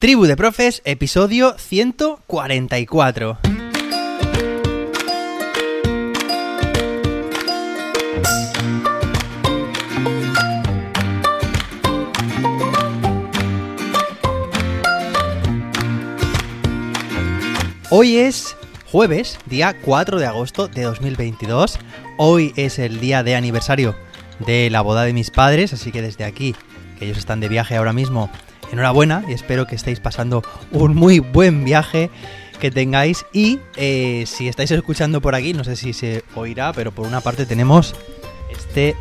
Tribu de Profes, episodio 144. Hoy es jueves, día 4 de agosto de 2022. Hoy es el día de aniversario de la boda de mis padres, así que desde aquí, que ellos están de viaje ahora mismo, enhorabuena y espero que estéis pasando un muy buen viaje que tengáis y eh, si estáis escuchando por aquí, no sé si se oirá, pero por una parte tenemos este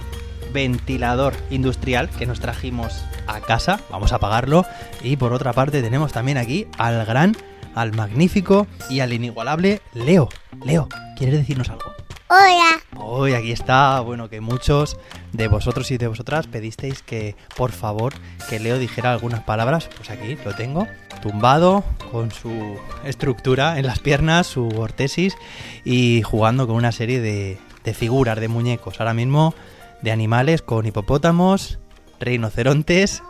ventilador industrial que nos trajimos a casa, vamos a apagarlo y por otra parte tenemos también aquí al gran, al magnífico y al inigualable Leo. Leo, ¿quieres decirnos algo? Hola. Hoy aquí está, bueno, que muchos de vosotros y de vosotras pedisteis que, por favor, que Leo dijera algunas palabras. Pues aquí lo tengo, tumbado, con su estructura en las piernas, su ortesis y jugando con una serie de, de figuras, de muñecos. Ahora mismo de animales con hipopótamos, rinocerontes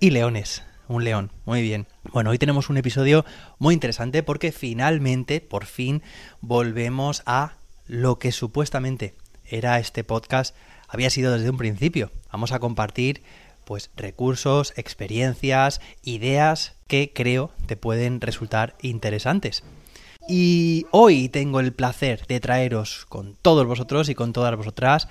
y leones. Un león, muy bien. Bueno, hoy tenemos un episodio muy interesante porque finalmente, por fin, volvemos a lo que supuestamente era este podcast había sido desde un principio. Vamos a compartir pues recursos, experiencias, ideas que creo te pueden resultar interesantes. Y hoy tengo el placer de traeros con todos vosotros y con todas vosotras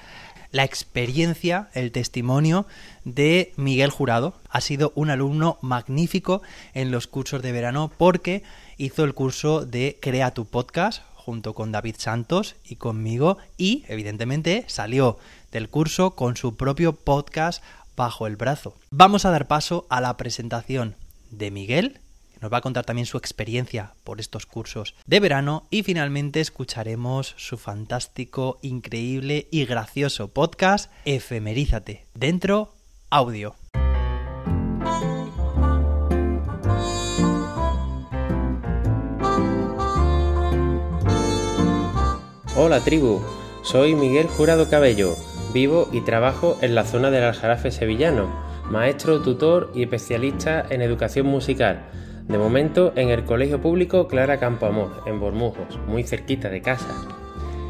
la experiencia, el testimonio de Miguel Jurado. Ha sido un alumno magnífico en los cursos de verano porque hizo el curso de Crea tu podcast junto con David Santos y conmigo y evidentemente salió del curso con su propio podcast bajo el brazo. Vamos a dar paso a la presentación de Miguel, que nos va a contar también su experiencia por estos cursos de verano y finalmente escucharemos su fantástico, increíble y gracioso podcast Efemerízate, dentro audio. Hola tribu, soy Miguel Jurado Cabello, vivo y trabajo en la zona del Aljarafe sevillano, maestro, tutor y especialista en educación musical, de momento en el Colegio Público Clara Campoamor, en Bormujos, muy cerquita de casa.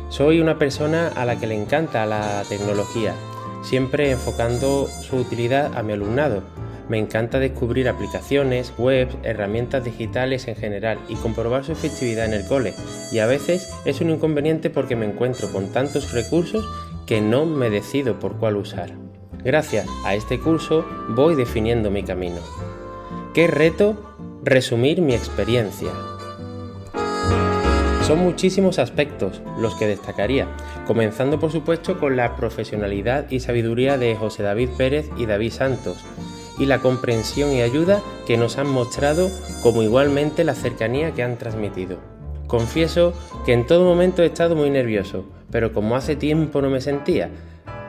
Soy una persona a la que le encanta la tecnología, siempre enfocando su utilidad a mi alumnado, me encanta descubrir aplicaciones, webs, herramientas digitales en general y comprobar su efectividad en el cole. Y a veces es un inconveniente porque me encuentro con tantos recursos que no me decido por cuál usar. Gracias a este curso voy definiendo mi camino. ¿Qué reto? Resumir mi experiencia. Son muchísimos aspectos los que destacaría, comenzando por supuesto con la profesionalidad y sabiduría de José David Pérez y David Santos, y la comprensión y ayuda que nos han mostrado, como igualmente la cercanía que han transmitido. Confieso que en todo momento he estado muy nervioso, pero como hace tiempo no me sentía,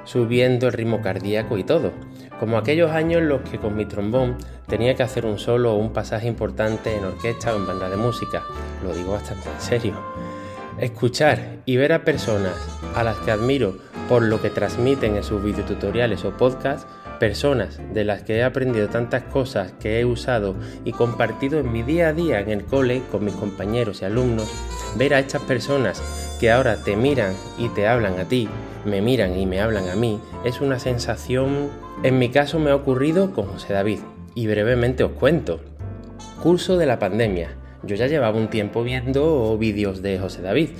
subiendo el ritmo cardíaco y todo, como aquellos años en los que con mi trombón tenía que hacer un solo o un pasaje importante en orquesta o en banda de música, lo digo bastante en serio. Escuchar y ver a personas a las que admiro por lo que transmiten en sus videotutoriales o podcasts personas de las que he aprendido tantas cosas que he usado y compartido en mi día a día en el cole con mis compañeros y alumnos, ver a estas personas que ahora te miran y te hablan a ti, me miran y me hablan a mí, es una sensación, en mi caso me ha ocurrido con José David, y brevemente os cuento. Curso de la pandemia. Yo ya llevaba un tiempo viendo vídeos de José David,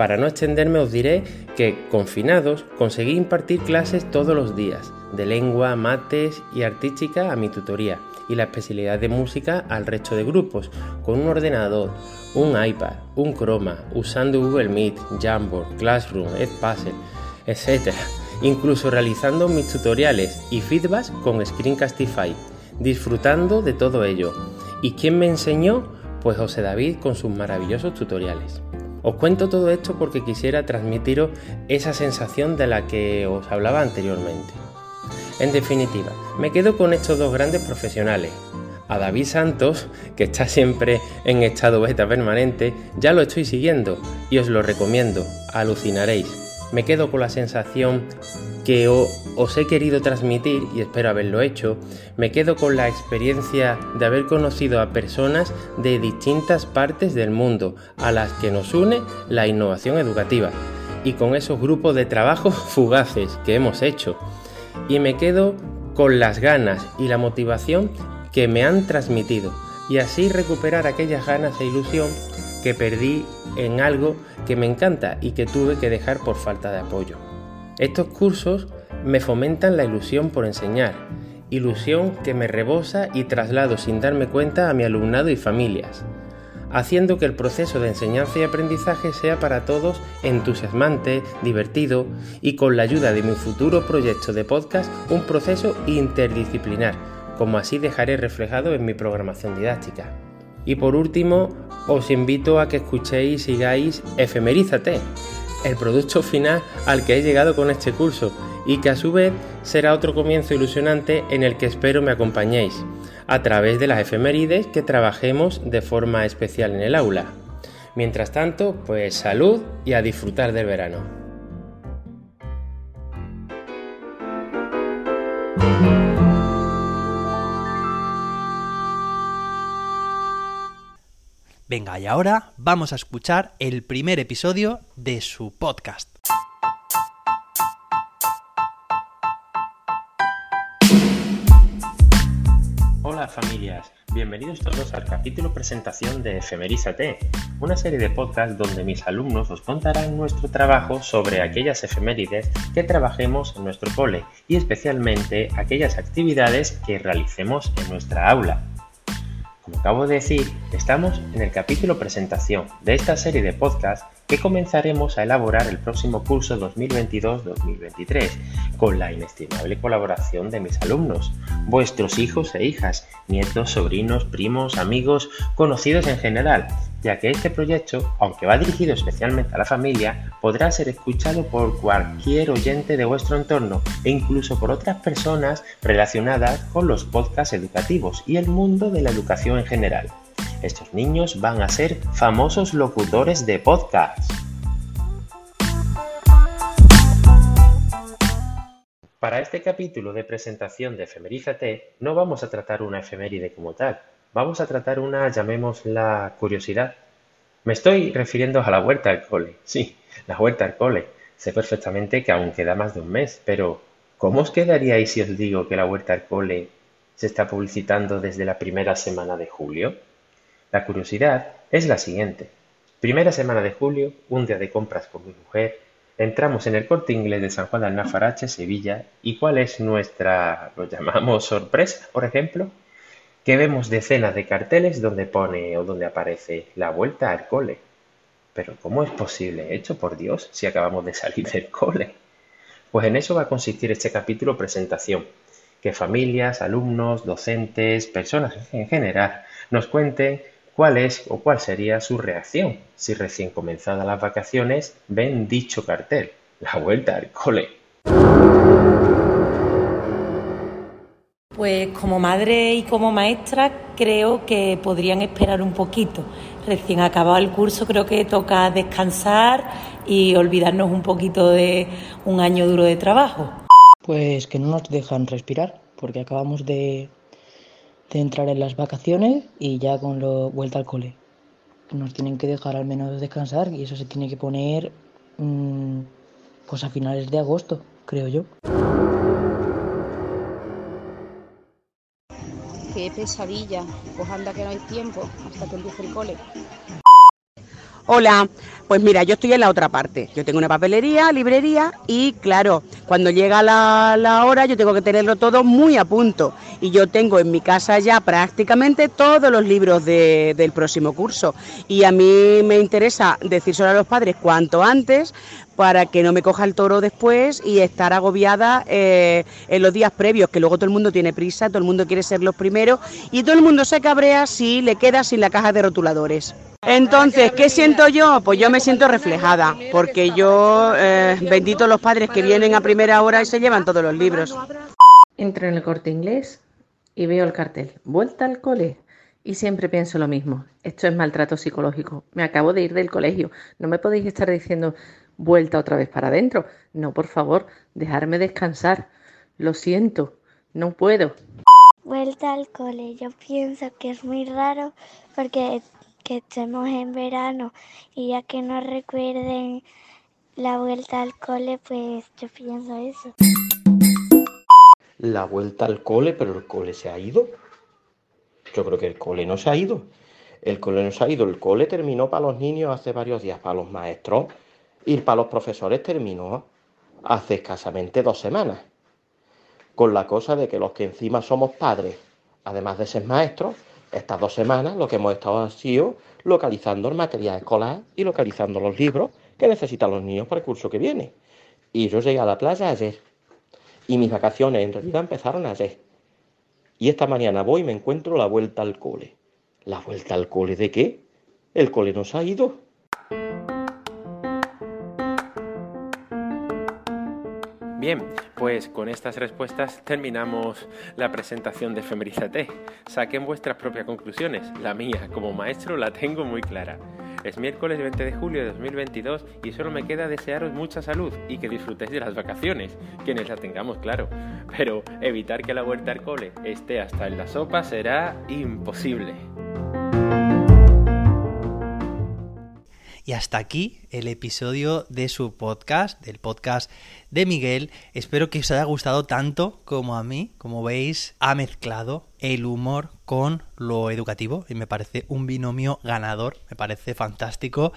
para no extenderme os diré que, confinados, conseguí impartir clases todos los días, de lengua, mates y artística a mi tutoría, y la especialidad de música al resto de grupos, con un ordenador, un iPad, un Chroma, usando Google Meet, Jamboard, Classroom, Edpuzzle, etc. Incluso realizando mis tutoriales y feedbacks con Screencastify, disfrutando de todo ello. ¿Y quién me enseñó? Pues José David con sus maravillosos tutoriales. Os cuento todo esto porque quisiera transmitiros esa sensación de la que os hablaba anteriormente. En definitiva, me quedo con estos dos grandes profesionales. A David Santos, que está siempre en estado beta permanente, ya lo estoy siguiendo y os lo recomiendo, alucinaréis. Me quedo con la sensación que os he querido transmitir y espero haberlo hecho. Me quedo con la experiencia de haber conocido a personas de distintas partes del mundo a las que nos une la innovación educativa y con esos grupos de trabajo fugaces que hemos hecho. Y me quedo con las ganas y la motivación que me han transmitido y así recuperar aquellas ganas e ilusión que perdí en algo que me encanta y que tuve que dejar por falta de apoyo. Estos cursos me fomentan la ilusión por enseñar, ilusión que me rebosa y traslado sin darme cuenta a mi alumnado y familias, haciendo que el proceso de enseñanza y aprendizaje sea para todos entusiasmante, divertido y con la ayuda de mi futuro proyecto de podcast un proceso interdisciplinar, como así dejaré reflejado en mi programación didáctica. Y por último, os invito a que escuchéis y sigáis Efemerízate, el producto final al que he llegado con este curso y que a su vez será otro comienzo ilusionante en el que espero me acompañéis a través de las efemérides que trabajemos de forma especial en el aula. Mientras tanto, pues salud y a disfrutar del verano. Venga, y ahora vamos a escuchar el primer episodio de su podcast. Hola familias, bienvenidos todos al capítulo presentación de Efemerízate, una serie de podcasts donde mis alumnos os contarán nuestro trabajo sobre aquellas efemérides que trabajemos en nuestro cole y especialmente aquellas actividades que realicemos en nuestra aula. Como acabo de decir, estamos en el capítulo presentación de esta serie de podcasts que comenzaremos a elaborar el próximo curso 2022-2023 con la inestimable colaboración de mis alumnos, vuestros hijos e hijas, nietos, sobrinos, primos, amigos, conocidos en general, ya que este proyecto, aunque va dirigido especialmente a la familia, podrá ser escuchado por cualquier oyente de vuestro entorno e incluso por otras personas relacionadas con los podcasts educativos y el mundo de la educación en general. Estos niños van a ser famosos locutores de podcast. Para este capítulo de presentación de Efemerízate no vamos a tratar una efeméride como tal, vamos a tratar una, llamémosla curiosidad. Me estoy refiriendo a la huerta al cole. Sí, la huerta al cole. Sé perfectamente que aún queda más de un mes, pero ¿cómo os quedaríais si os digo que la huerta al cole se está publicitando desde la primera semana de julio? La curiosidad es la siguiente. Primera semana de julio, un día de compras con mi mujer, entramos en el corte inglés de San Juan de Alnafarache, Sevilla, y ¿cuál es nuestra, lo llamamos sorpresa, por ejemplo? Que vemos decenas de carteles donde pone o donde aparece la vuelta al cole. Pero ¿cómo es posible? Hecho por Dios, si acabamos de salir del cole. Pues en eso va a consistir este capítulo presentación, que familias, alumnos, docentes, personas en general nos cuenten cuál es o cuál sería su reacción si recién comenzadas las vacaciones ven dicho cartel, la vuelta al cole. Pues como madre y como maestra creo que podrían esperar un poquito. Recién acabado el curso creo que toca descansar y olvidarnos un poquito de un año duro de trabajo. Pues que no nos dejan respirar porque acabamos de, entrar en las vacaciones y ya con la vuelta al cole. Nos tienen que dejar al menos descansar y eso se tiene que poner mm, pues a finales de agosto, creo yo. Pesadilla. Pues anda que no hay tiempo hasta que empiece el cole. Hola, pues mira, yo estoy en la otra parte. Yo tengo una papelería, librería y claro, cuando llega la, hora yo tengo que tenerlo todo muy a punto. Y yo tengo en mi casa ya prácticamente todos los libros del próximo curso. Y a mí me interesa decírselo a los padres cuanto antes para que no me coja el toro después y estar agobiada eh, en los días previos, que luego todo el mundo tiene prisa, todo el mundo quiere ser los primeros y todo el mundo se cabrea si le queda sin la caja de rotuladores. Entonces, ¿qué siento yo? Pues yo me siento reflejada, porque yo, eh, bendito los padres que vienen a primera hora y se llevan todos los libros. Entro en el corte inglés y veo el cartel, vuelta al cole. Y siempre pienso lo mismo, esto es maltrato psicológico. Me acabo de ir del colegio, no me podéis estar diciendo vuelta otra vez para adentro. No, por favor, dejarme descansar. Lo siento, no puedo. Vuelta al cole. Yo pienso que es muy raro porque que estemos en verano y ya que nos recuerden la vuelta al cole, pues yo pienso eso. La vuelta al cole, pero el cole se ha ido. Yo creo que el cole no se ha ido. El cole no se ha ido. El cole terminó para los niños hace varios días, para los maestros y para los profesores terminó hace escasamente dos semanas. Con la cosa de que los que encima somos padres, además de ser maestros, estas dos semanas lo que hemos estado ha sido localizando el material escolar y localizando los libros que necesitan los niños para el curso que viene. Y yo llegué a la playa ayer. Y mis vacaciones en realidad empezaron ayer. Y esta mañana voy y me encuentro la vuelta al cole. ¿La vuelta al cole de qué? El cole nos ha ido. Bien, pues con estas respuestas terminamos la presentación de Femerízate. Saquen vuestras propias conclusiones. La mía, como maestro, la tengo muy clara. Es miércoles 20 de julio de 2022 y solo me queda desearos mucha salud y que disfrutéis de las vacaciones, quienes las tengamos, claro. Pero evitar que la vuelta al cole esté hasta en la sopa será imposible. Y hasta aquí el episodio de su podcast, del podcast de Miguel. Espero que os haya gustado tanto como a mí. Como veis, ha mezclado el humor con lo educativo y me parece un binomio ganador, me parece fantástico.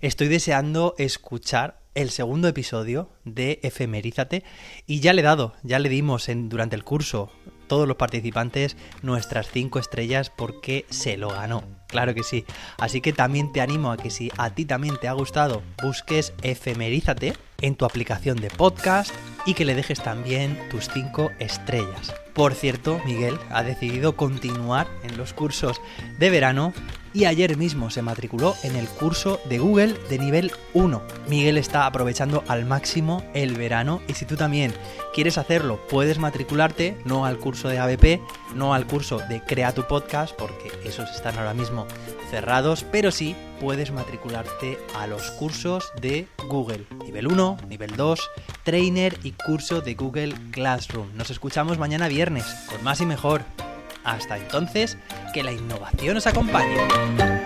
Estoy deseando escuchar el segundo episodio de Efemerízate y ya le he dado, ya le dimos en, durante el curso todos los participantes nuestras cinco estrellas porque se lo ganó. Claro que sí. Así que también te animo a que si a ti también te ha gustado, busques Efemerízate en tu aplicación de podcast y que le dejes también tus cinco estrellas. Por cierto, Miguel ha decidido continuar en los cursos de verano y ayer mismo se matriculó en el curso de Google de nivel 1. Miguel está aprovechando al máximo el verano y si tú también quieres hacerlo, puedes matricularte no al curso de ABP, no al curso de Crea tu podcast, porque esos están ahora mismo cerrados, pero sí puedes matricularte a los cursos de Google, nivel 1, nivel 2, trainer y curso de Google Classroom. Nos escuchamos mañana viernes con más y mejor. Hasta entonces, que la innovación os acompañe.